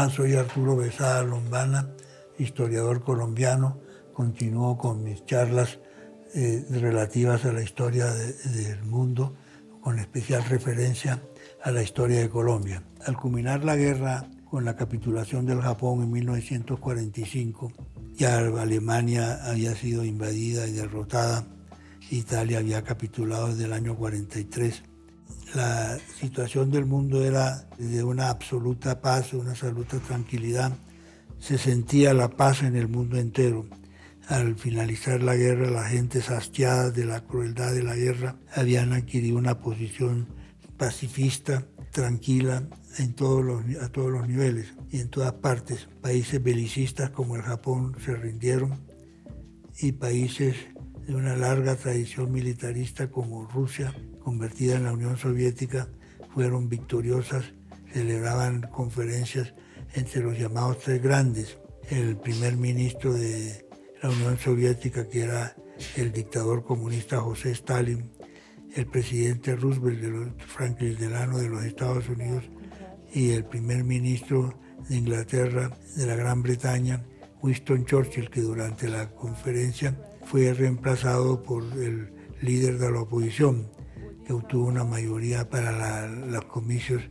Hola, soy Arturo Besada Lombana, historiador colombiano. Continúo con mis charlas eh, relativas a la historia del mundo, con especial referencia a la historia de Colombia. Al culminar la guerra con la capitulación del Japón en 1945, ya Alemania había sido invadida y derrotada, Italia había capitulado desde el año 43. La situación del mundo era de una absoluta paz, una absoluta tranquilidad. Se sentía la paz en el mundo entero. Al finalizar la guerra, la gente sastiada de la crueldad de la guerra habían adquirido una posición pacifista, tranquila, en todos los, a todos los niveles y en todas partes. Países belicistas como el Japón se rindieron y países de una larga tradición militarista como Rusia, convertida en la Unión Soviética, fueron victoriosas, celebraban conferencias entre los llamados tres grandes. El primer ministro de la Unión Soviética, que era el dictador comunista José Stalin, el presidente Roosevelt, de Franklin Delano de los Estados Unidos, y el primer ministro de Inglaterra, de la Gran Bretaña, Winston Churchill, que durante la conferencia fue reemplazado por el líder de la oposición, que obtuvo una mayoría para los comicios,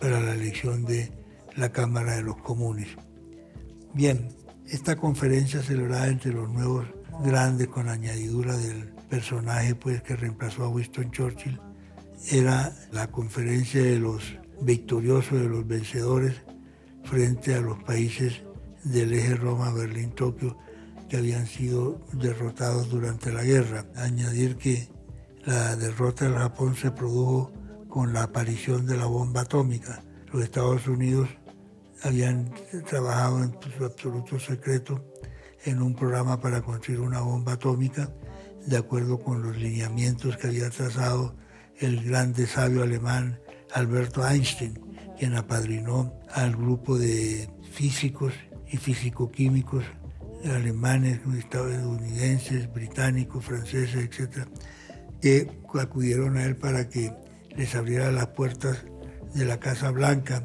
para la elección de la Cámara de los Comunes. Bien, esta conferencia celebrada entre los nuevos grandes con añadidura del personaje pues, que reemplazó a Winston Churchill era la conferencia de los victorioso de los vencedores frente a los países del eje Roma, Berlín, Tokio, que habían sido derrotados durante la guerra. Añadir que la derrota del Japón se produjo con la aparición de la bomba atómica. Los Estados Unidos habían trabajado en su absoluto secreto en un programa para construir una bomba atómica, de acuerdo con los lineamientos que había trazado el grande sabio alemán Alberto Einstein, quien apadrinó al grupo de físicos y físico-químicos alemanes, estadounidenses, británicos, franceses, etc., que acudieron a él para que les abriera las puertas de la Casa Blanca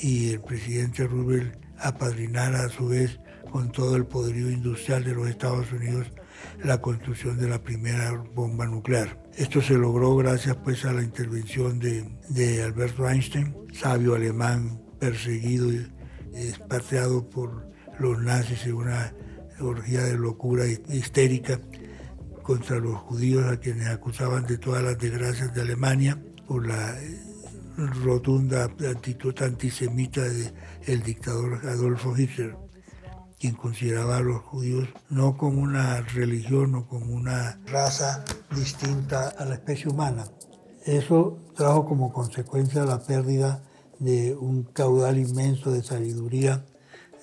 y el presidente Roosevelt apadrinara a su vez con todo el poderío industrial de los Estados Unidos la construcción de la primera bomba nuclear. Esto se logró gracias pues a la intervención de, de Alberto Einstein, sabio alemán perseguido y expatriado por los nazis en una orgía de locura histérica contra los judíos a quienes acusaban de todas las desgracias de Alemania por la eh, rotunda actitud antisemita del dictador Adolfo Hitler quien consideraba a los judíos no como una religión o como una raza distinta a la especie humana. Eso trajo como consecuencia la pérdida de un caudal inmenso de sabiduría,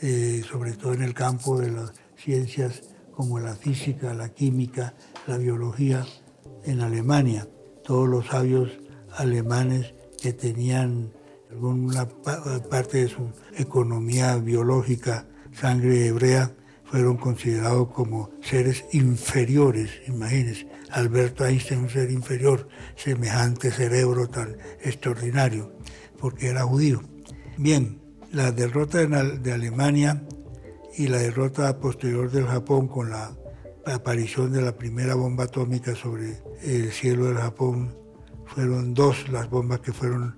eh, sobre todo en el campo de las ciencias como la física, la química, la biología en Alemania. Todos los sabios alemanes que tenían alguna parte de su economía biológica sangre hebrea fueron considerados como seres inferiores, imagínense, Alberto Einstein un ser inferior, semejante cerebro tan extraordinario, porque era judío. Bien, la derrota de Alemania y la derrota posterior del Japón con la aparición de la primera bomba atómica sobre el cielo del Japón fueron dos las bombas que fueron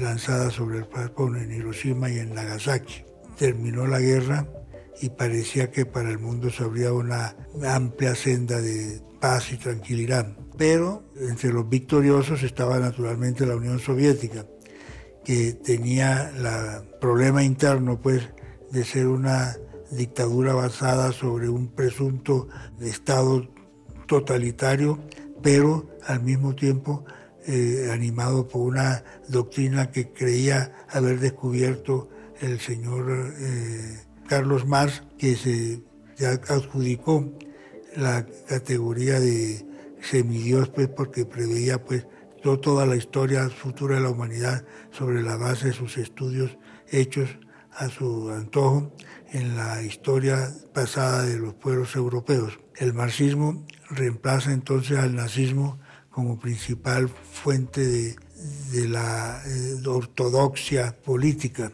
lanzadas sobre el Japón en Hiroshima y en Nagasaki terminó la guerra y parecía que para el mundo se abría una amplia senda de paz y tranquilidad. Pero entre los victoriosos estaba naturalmente la Unión Soviética, que tenía el problema interno pues, de ser una dictadura basada sobre un presunto Estado totalitario, pero al mismo tiempo eh, animado por una doctrina que creía haber descubierto el señor eh, Carlos Marx, que se adjudicó la categoría de semidios, pues, porque preveía pues, toda la historia futura de la humanidad sobre la base de sus estudios hechos a su antojo en la historia pasada de los pueblos europeos. El marxismo reemplaza entonces al nazismo como principal fuente de, la eh, ortodoxia política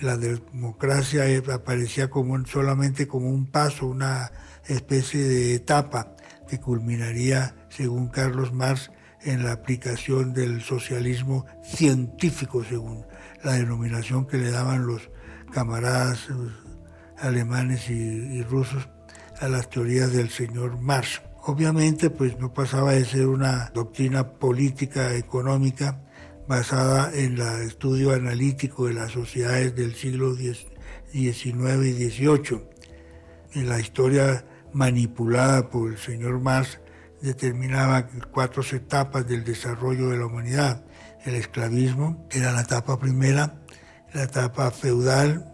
la democracia aparecía como solamente como un paso, una especie de etapa que culminaría, según Carlos Marx, en la aplicación del socialismo científico, según la denominación que le daban los camaradas alemanes y, rusos a las teorías del señor Marx. Obviamente, pues no pasaba de ser una doctrina política económica basada en el estudio analítico de las sociedades del siglo XIX y XVIII. En la historia manipulada por el señor Marx determinaba cuatro etapas del desarrollo de la humanidad. El esclavismo era la etapa primera, la etapa feudal,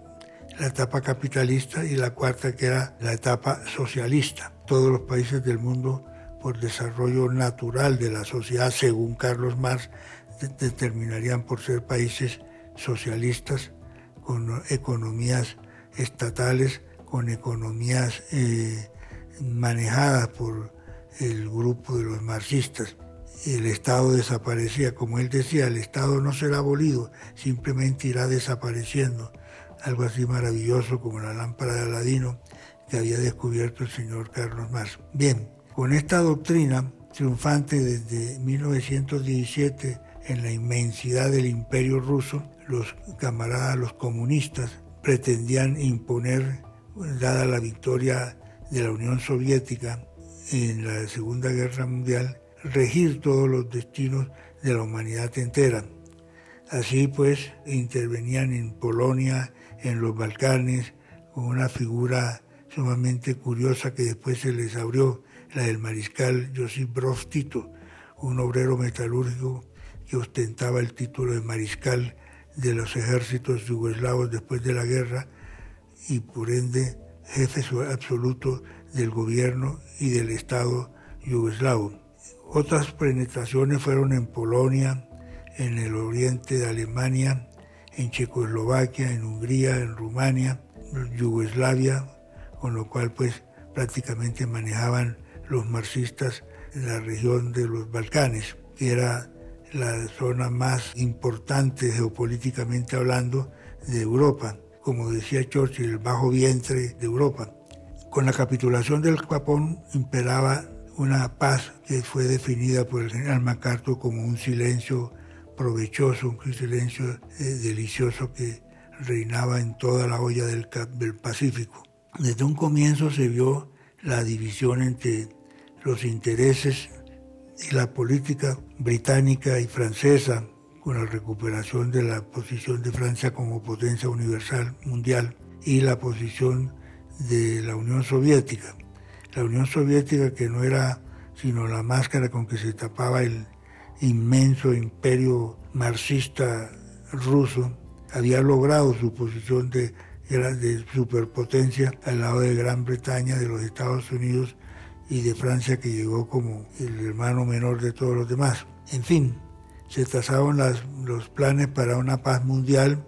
la etapa capitalista y la cuarta que era la etapa socialista. Todos los países del mundo por desarrollo natural de la sociedad, según Carlos Marx, determinarían por ser países socialistas con economías estatales, con economías eh, manejadas por el grupo de los marxistas. El Estado desaparecía, como él decía, el Estado no será abolido, simplemente irá desapareciendo. Algo así maravilloso como la lámpara de Aladino que había descubierto el señor Carlos Marx. Bien, con esta doctrina triunfante desde 1917 en la inmensidad del imperio ruso, los camaradas, los comunistas, pretendían imponer, dada la victoria de la Unión Soviética en la Segunda Guerra Mundial, regir todos los destinos de la humanidad entera. Así pues, intervenían en Polonia, en los Balcanes, con una figura sumamente curiosa que después se les abrió, la del mariscal Josip Broz Tito, un obrero metalúrgico que ostentaba el título de mariscal de los ejércitos yugoslavos después de la guerra y por ende jefe absoluto del gobierno y del Estado yugoslavo. Otras penetraciones fueron en Polonia, en el oriente de Alemania, en Checoslovaquia, en Hungría, en Rumania, Yugoslavia, con lo cual pues prácticamente manejaban los marxistas la región de los Balcanes, que era la zona más importante geopolíticamente hablando de Europa, como decía Churchill, el bajo vientre de Europa. Con la capitulación del Japón imperaba una paz que fue definida por el general MacArthur como un silencio provechoso, un silencio eh, delicioso que reinaba en toda la olla del, del Pacífico. Desde un comienzo se vio la división entre los intereses y la política británica y francesa con la recuperación de la posición de Francia como potencia universal mundial y la posición de la Unión Soviética. La Unión Soviética que no era sino la máscara con que se tapaba el inmenso imperio marxista ruso, había logrado su posición de, de superpotencia al lado de Gran Bretaña, de los Estados Unidos y de Francia que llegó como el hermano menor de todos los demás. En fin, se trazaron los planes para una paz mundial,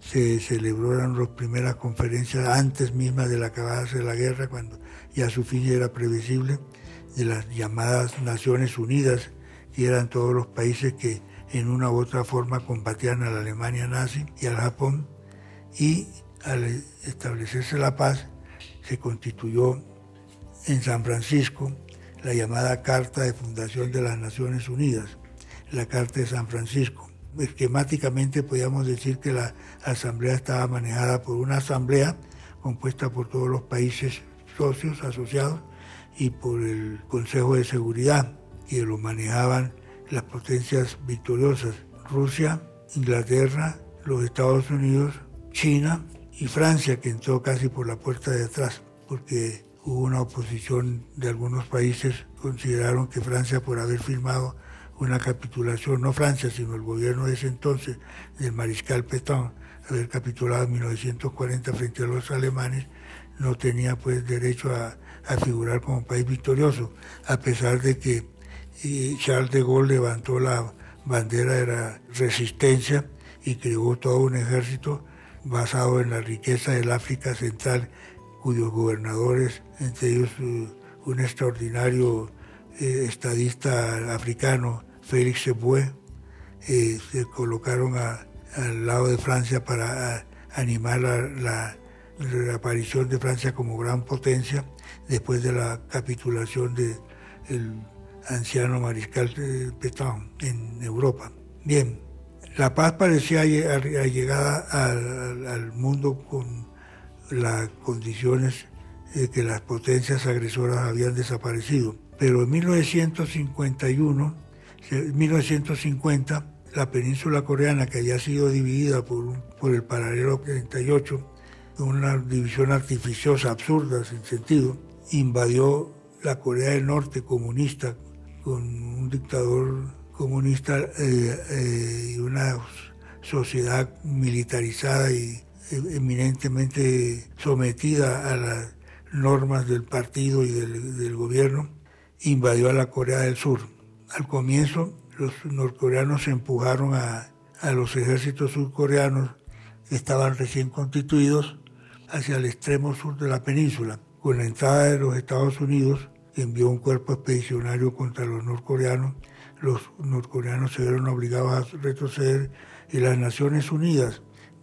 se celebraron las primeras conferencias antes mismas de la acabada de la guerra, cuando ya su fin era previsible, de las llamadas Naciones Unidas, que eran todos los países que en una u otra forma combatían a la Alemania nazi y al Japón, y al establecerse la paz se constituyó en San Francisco la llamada Carta de Fundación de las Naciones Unidas, la Carta de San Francisco. Esquemáticamente podíamos decir que la asamblea estaba manejada por una asamblea compuesta por todos los países socios asociados y por el Consejo de Seguridad, que lo manejaban las potencias victoriosas, Rusia, Inglaterra, los Estados Unidos, China y Francia, que entró casi por la puerta de atrás, porque hubo una oposición de algunos países, consideraron que Francia por haber firmado una capitulación, no Francia, sino el gobierno de ese entonces, del mariscal Pétain, haber capitulado en 1940 frente a los alemanes, no tenía pues derecho a, figurar como país victorioso, a pesar de que eh, Charles de Gaulle levantó la bandera de la resistencia y creó todo un ejército basado en la riqueza del África Central cuyos gobernadores, entre ellos eh, un extraordinario eh, estadista africano, Félix Eboué, eh, se colocaron al lado de Francia para animar la, aparición de Francia como gran potencia después de la capitulación del anciano mariscal Pétain en Europa. Bien, la paz parecía llegada al, al mundo con las condiciones de que las potencias agresoras habían desaparecido. Pero en 1951, 1950, la península coreana, que había sido dividida por, el paralelo 38, una división artificiosa, absurda, sin sentido, invadió la Corea del Norte comunista con un dictador comunista eh, eh, y una sociedad militarizada y eminentemente sometida a las normas del partido y del, gobierno, invadió a la Corea del Sur. Al comienzo, los norcoreanos empujaron a, a los ejércitos surcoreanos que estaban recién constituidos hacia el extremo sur de la península. Con la entrada de los Estados Unidos, envió un cuerpo expedicionario contra los norcoreanos, los norcoreanos se vieron obligados a retroceder y las Naciones Unidas,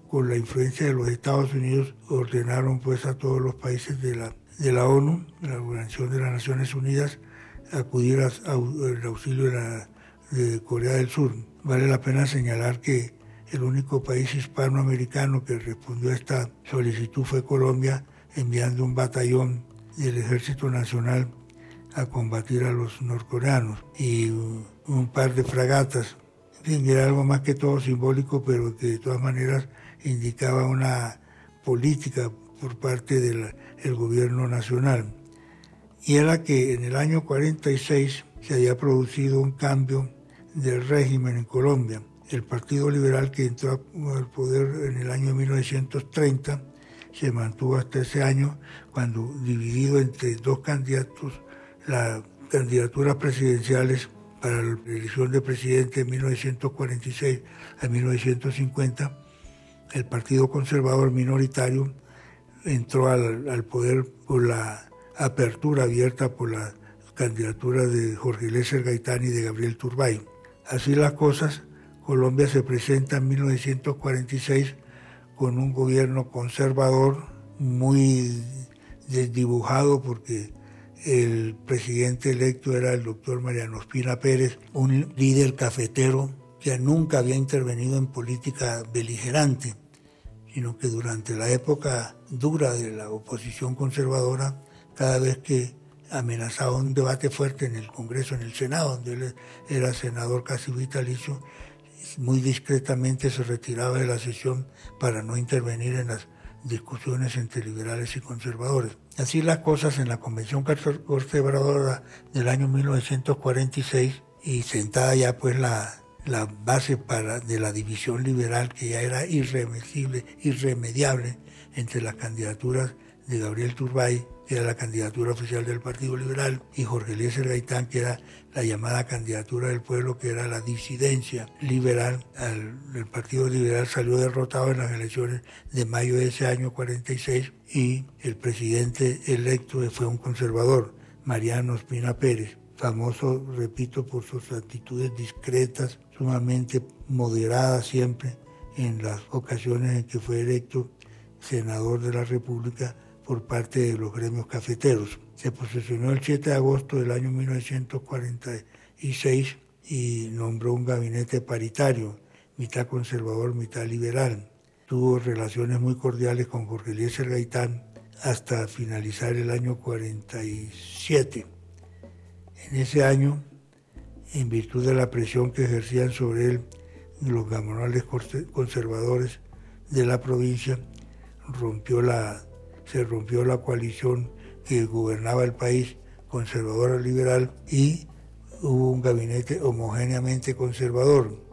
con la influencia de los Estados Unidos, ordenaron pues a todos los países de la, de la ONU, la Organización de las Naciones Unidas, acudir al auxilio de, Corea del Sur. Vale la pena señalar que el único país hispanoamericano que respondió a esta solicitud fue Colombia, enviando un batallón del Ejército Nacional a combatir a los norcoreanos y un par de fragatas. En era algo más que todo simbólico, pero que de todas maneras indicaba una política por parte del gobierno nacional. Y era que en el año 46 se había producido un cambio del régimen en Colombia. El Partido Liberal que entró al poder en el año 1930 se mantuvo hasta ese año cuando dividido entre dos candidatos, las candidaturas presidenciales para la elección de presidente en 1946 a 1950, el Partido Conservador minoritario entró al, poder por la apertura abierta por la candidatura de Jorge Lesser Gaitán y de Gabriel Turbay. Así las cosas, Colombia se presenta en 1946 con un gobierno conservador muy desdibujado porque el presidente electo era el doctor Mariano Espina Pérez, un líder cafetero que nunca había intervenido en política beligerante, sino que durante la época dura de la oposición conservadora, cada vez que amenazaba un debate fuerte en el Congreso, en el Senado, donde él era senador casi vitalicio, muy discretamente se retiraba de la sesión para no intervenir en las discusiones entre liberales y conservadores. Así las cosas en la Convención Conservadora del año 1946 y sentada ya pues la, base para, de la división liberal que ya era irremediable, irremediable entre las candidaturas de Gabriel Turbay, era la candidatura oficial del Partido Liberal, y Jorge Eliezer Gaitán, que era la llamada candidatura del pueblo, que era la disidencia liberal. el Partido Liberal salió derrotado en las elecciones de mayo de ese año 46 y el presidente electo fue un conservador, Mariano Espina Pérez famoso, repito, por sus actitudes discretas, sumamente moderadas siempre en las ocasiones en que fue electo senador de la República por parte de los gremios cafeteros. Se posesionó el 7 de agosto del año 1946 y nombró un gabinete paritario, mitad conservador, mitad liberal. Tuvo relaciones muy cordiales con Jorge Eliezer Gaitán hasta finalizar el año 47. En ese año, en virtud de la presión que ejercían sobre él los gamonales conservadores de la provincia, rompió la se rompió la coalición que gobernaba el país conservadora liberal y hubo un gabinete homogéneamente conservador.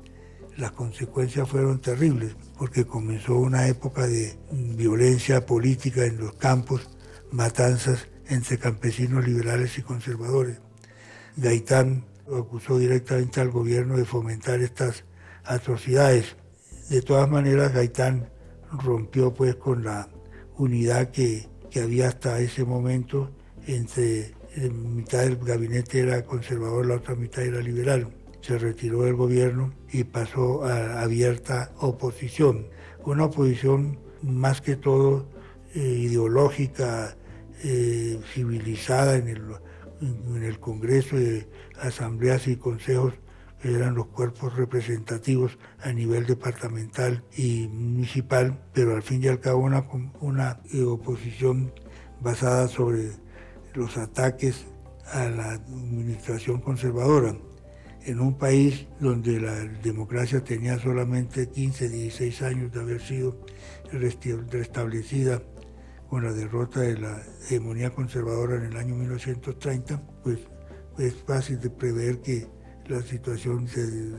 Las consecuencias fueron terribles porque comenzó una época de violencia política en los campos, matanzas entre campesinos liberales y conservadores. Gaitán acusó directamente al gobierno de fomentar estas atrocidades. De todas maneras, Gaitán rompió pues con la unidad que, había hasta ese momento entre mitad del gabinete era conservador, la otra mitad era liberal. Se retiró del gobierno y pasó a abierta oposición. Una oposición más que todo eh, ideológica, eh, civilizada en el, en el Congreso, asambleas y consejos que eran los cuerpos representativos a nivel departamental y municipal, pero al fin y al cabo una, una oposición basada sobre los ataques a la administración conservadora. En un país donde la democracia tenía solamente 15, 16 años de haber sido restablecida con la derrota de la hegemonía conservadora en el año 1930, pues es fácil de prever que la situación se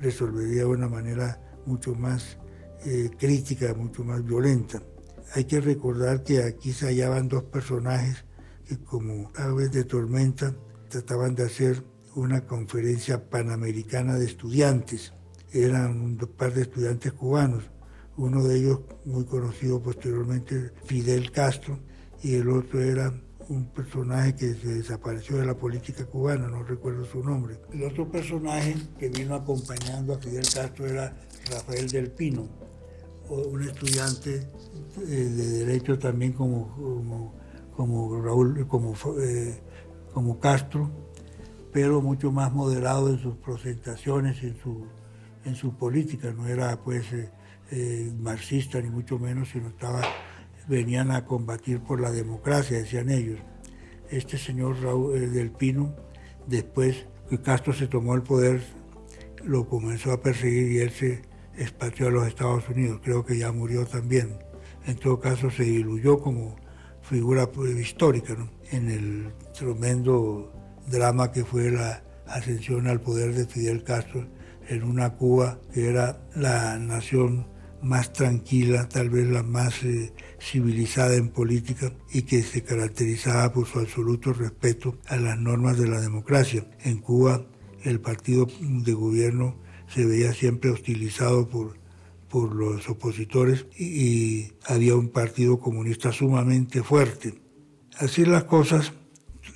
resolvería de una manera mucho más eh, crítica, mucho más violenta. Hay que recordar que aquí se hallaban dos personajes que como aves de tormenta trataban de hacer una conferencia panamericana de estudiantes. Eran un par de estudiantes cubanos, uno de ellos muy conocido posteriormente, Fidel Castro, y el otro era un personaje que se desapareció de la política cubana, no recuerdo su nombre. El otro personaje que vino acompañando a Fidel Castro era Rafael del Pino, un estudiante eh, de derecho también como, como, Raúl, como, eh, como Castro, pero mucho más moderado en sus presentaciones, en su, en su política. No era pues eh, marxista ni mucho menos, sino estaba, venían a combatir por la democracia, decían ellos. Este señor Raúl eh, del Pino, después que Castro se tomó el poder, lo comenzó a perseguir y él se expatrió a los Estados Unidos. Creo que ya murió también. En todo caso, se diluyó como figura pues, histórica en el tremendo drama que fue la ascensión al poder de Fidel Castro en una Cuba que era la nación más tranquila, tal vez la más eh, civilizada en política y que se caracterizaba por su absoluto respeto a las normas de la democracia. En Cuba el partido de gobierno se veía siempre hostilizado por, por los opositores y, había un partido comunista sumamente fuerte. Así las cosas,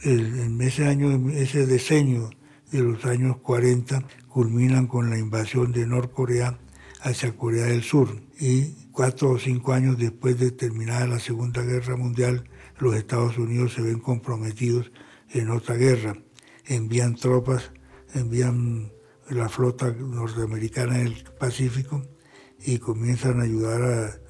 en ese año, ese diseño de los años 40 culminan con la invasión de Norcorea hacia Corea del Sur y cuatro o cinco años después de terminada la Segunda Guerra Mundial, los Estados Unidos se ven comprometidos en otra guerra. Envían tropas, envían la flota norteamericana en el Pacífico y comienzan a ayudar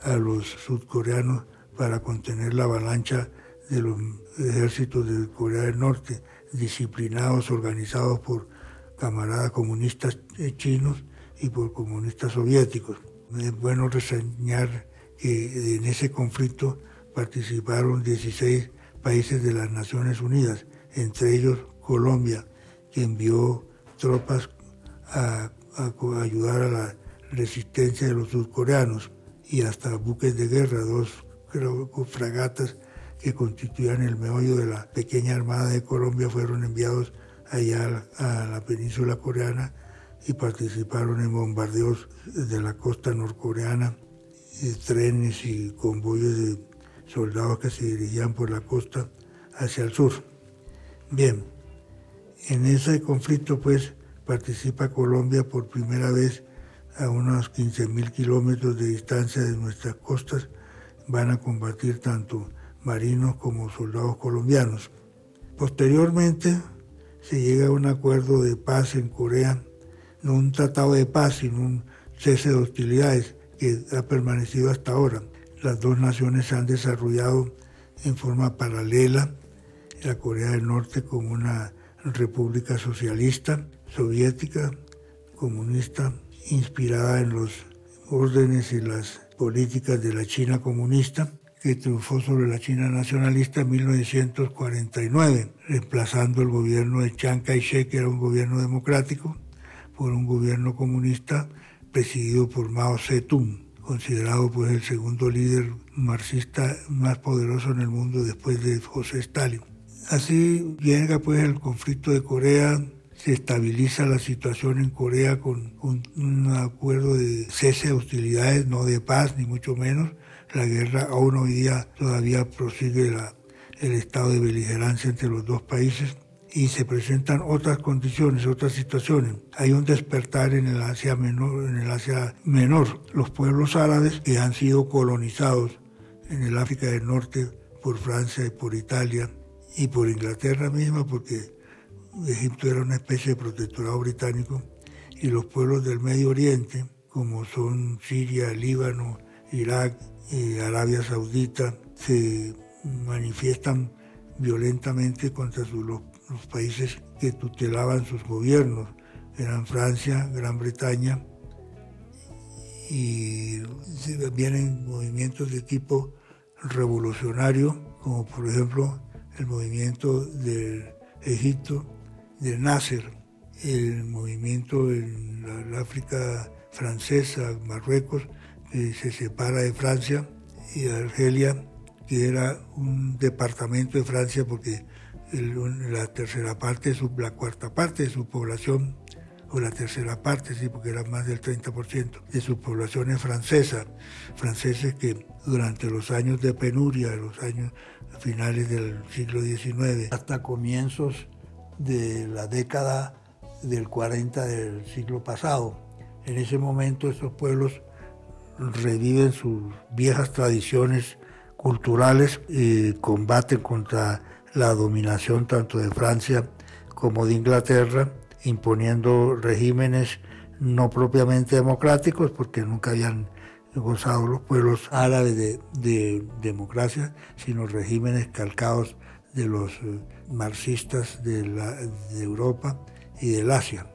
a, a los sudcoreanos para contener la avalancha de los ejércitos de Corea del Norte, disciplinados, organizados por camaradas comunistas eh, chinos y por comunistas soviéticos. Es bueno reseñar que en ese conflicto participaron 16 países de las Naciones Unidas, entre ellos Colombia, que envió tropas a, ayudar a la resistencia de los surcoreanos y hasta buques de guerra, dos fragatas que constituían el meollo de la pequeña armada de Colombia fueron enviados allá a la península coreana y participaron en bombardeos de la costa norcoreana, trenes y convoyes de soldados que se dirigían por la costa hacia el sur. Bien, en ese conflicto pues participa Colombia por primera vez a unos 15.000 kilómetros de distancia de nuestras costas, van a combatir tanto marinos como soldados colombianos. Posteriormente se llega a un acuerdo de paz en Corea, no un tratado de paz, sino un cese de hostilidades que ha permanecido hasta ahora. Las dos naciones se han desarrollado en forma paralela, la Corea del Norte como una república socialista, soviética, comunista, inspirada en los órdenes y las políticas de la China comunista, que triunfó sobre la China nacionalista en 1949, reemplazando el gobierno de Chiang Kai-shek, que era un gobierno democrático, por un gobierno comunista presidido por Mao Zedong, considerado pues el segundo líder marxista más poderoso en el mundo después de José Stalin. Así llega pues el conflicto de Corea, se estabiliza la situación en Corea con un acuerdo de cese de hostilidades, no de paz ni mucho menos, la guerra aún hoy día todavía prosigue el estado de beligerancia entre los dos países y se presentan otras condiciones, otras situaciones. Hay un despertar en el Asia menor, en el Asia menor. Los pueblos árabes que han sido colonizados en el África del Norte por Francia y por Italia y por Inglaterra misma, porque Egipto era una especie de protectorado británico, y los pueblos del Medio Oriente, como son Siria, Líbano, Irak, y Arabia Saudita, se manifiestan violentamente contra los, países que tutelaban sus gobiernos. Eran Francia, Gran Bretaña, y vienen movimientos de tipo revolucionario, como por ejemplo el movimiento del Egipto, de Nasser, el movimiento en la, África francesa, Marruecos, que se separa de Francia, y Argelia, que era un departamento de Francia porque la tercera parte, la cuarta parte de su población, o la tercera parte, sí, porque era más del 30% de su población es francesa, franceses que durante los años de penuria, los años finales del siglo XIX, hasta comienzos de la década del 40 del siglo pasado. En ese momento estos pueblos reviven sus viejas tradiciones culturales y combaten contra la dominación tanto de Francia como de Inglaterra, imponiendo regímenes no propiamente democráticos, porque nunca habían gozado los pueblos árabes de, democracia, sino regímenes calcados de los eh, marxistas de, de Europa y del Asia.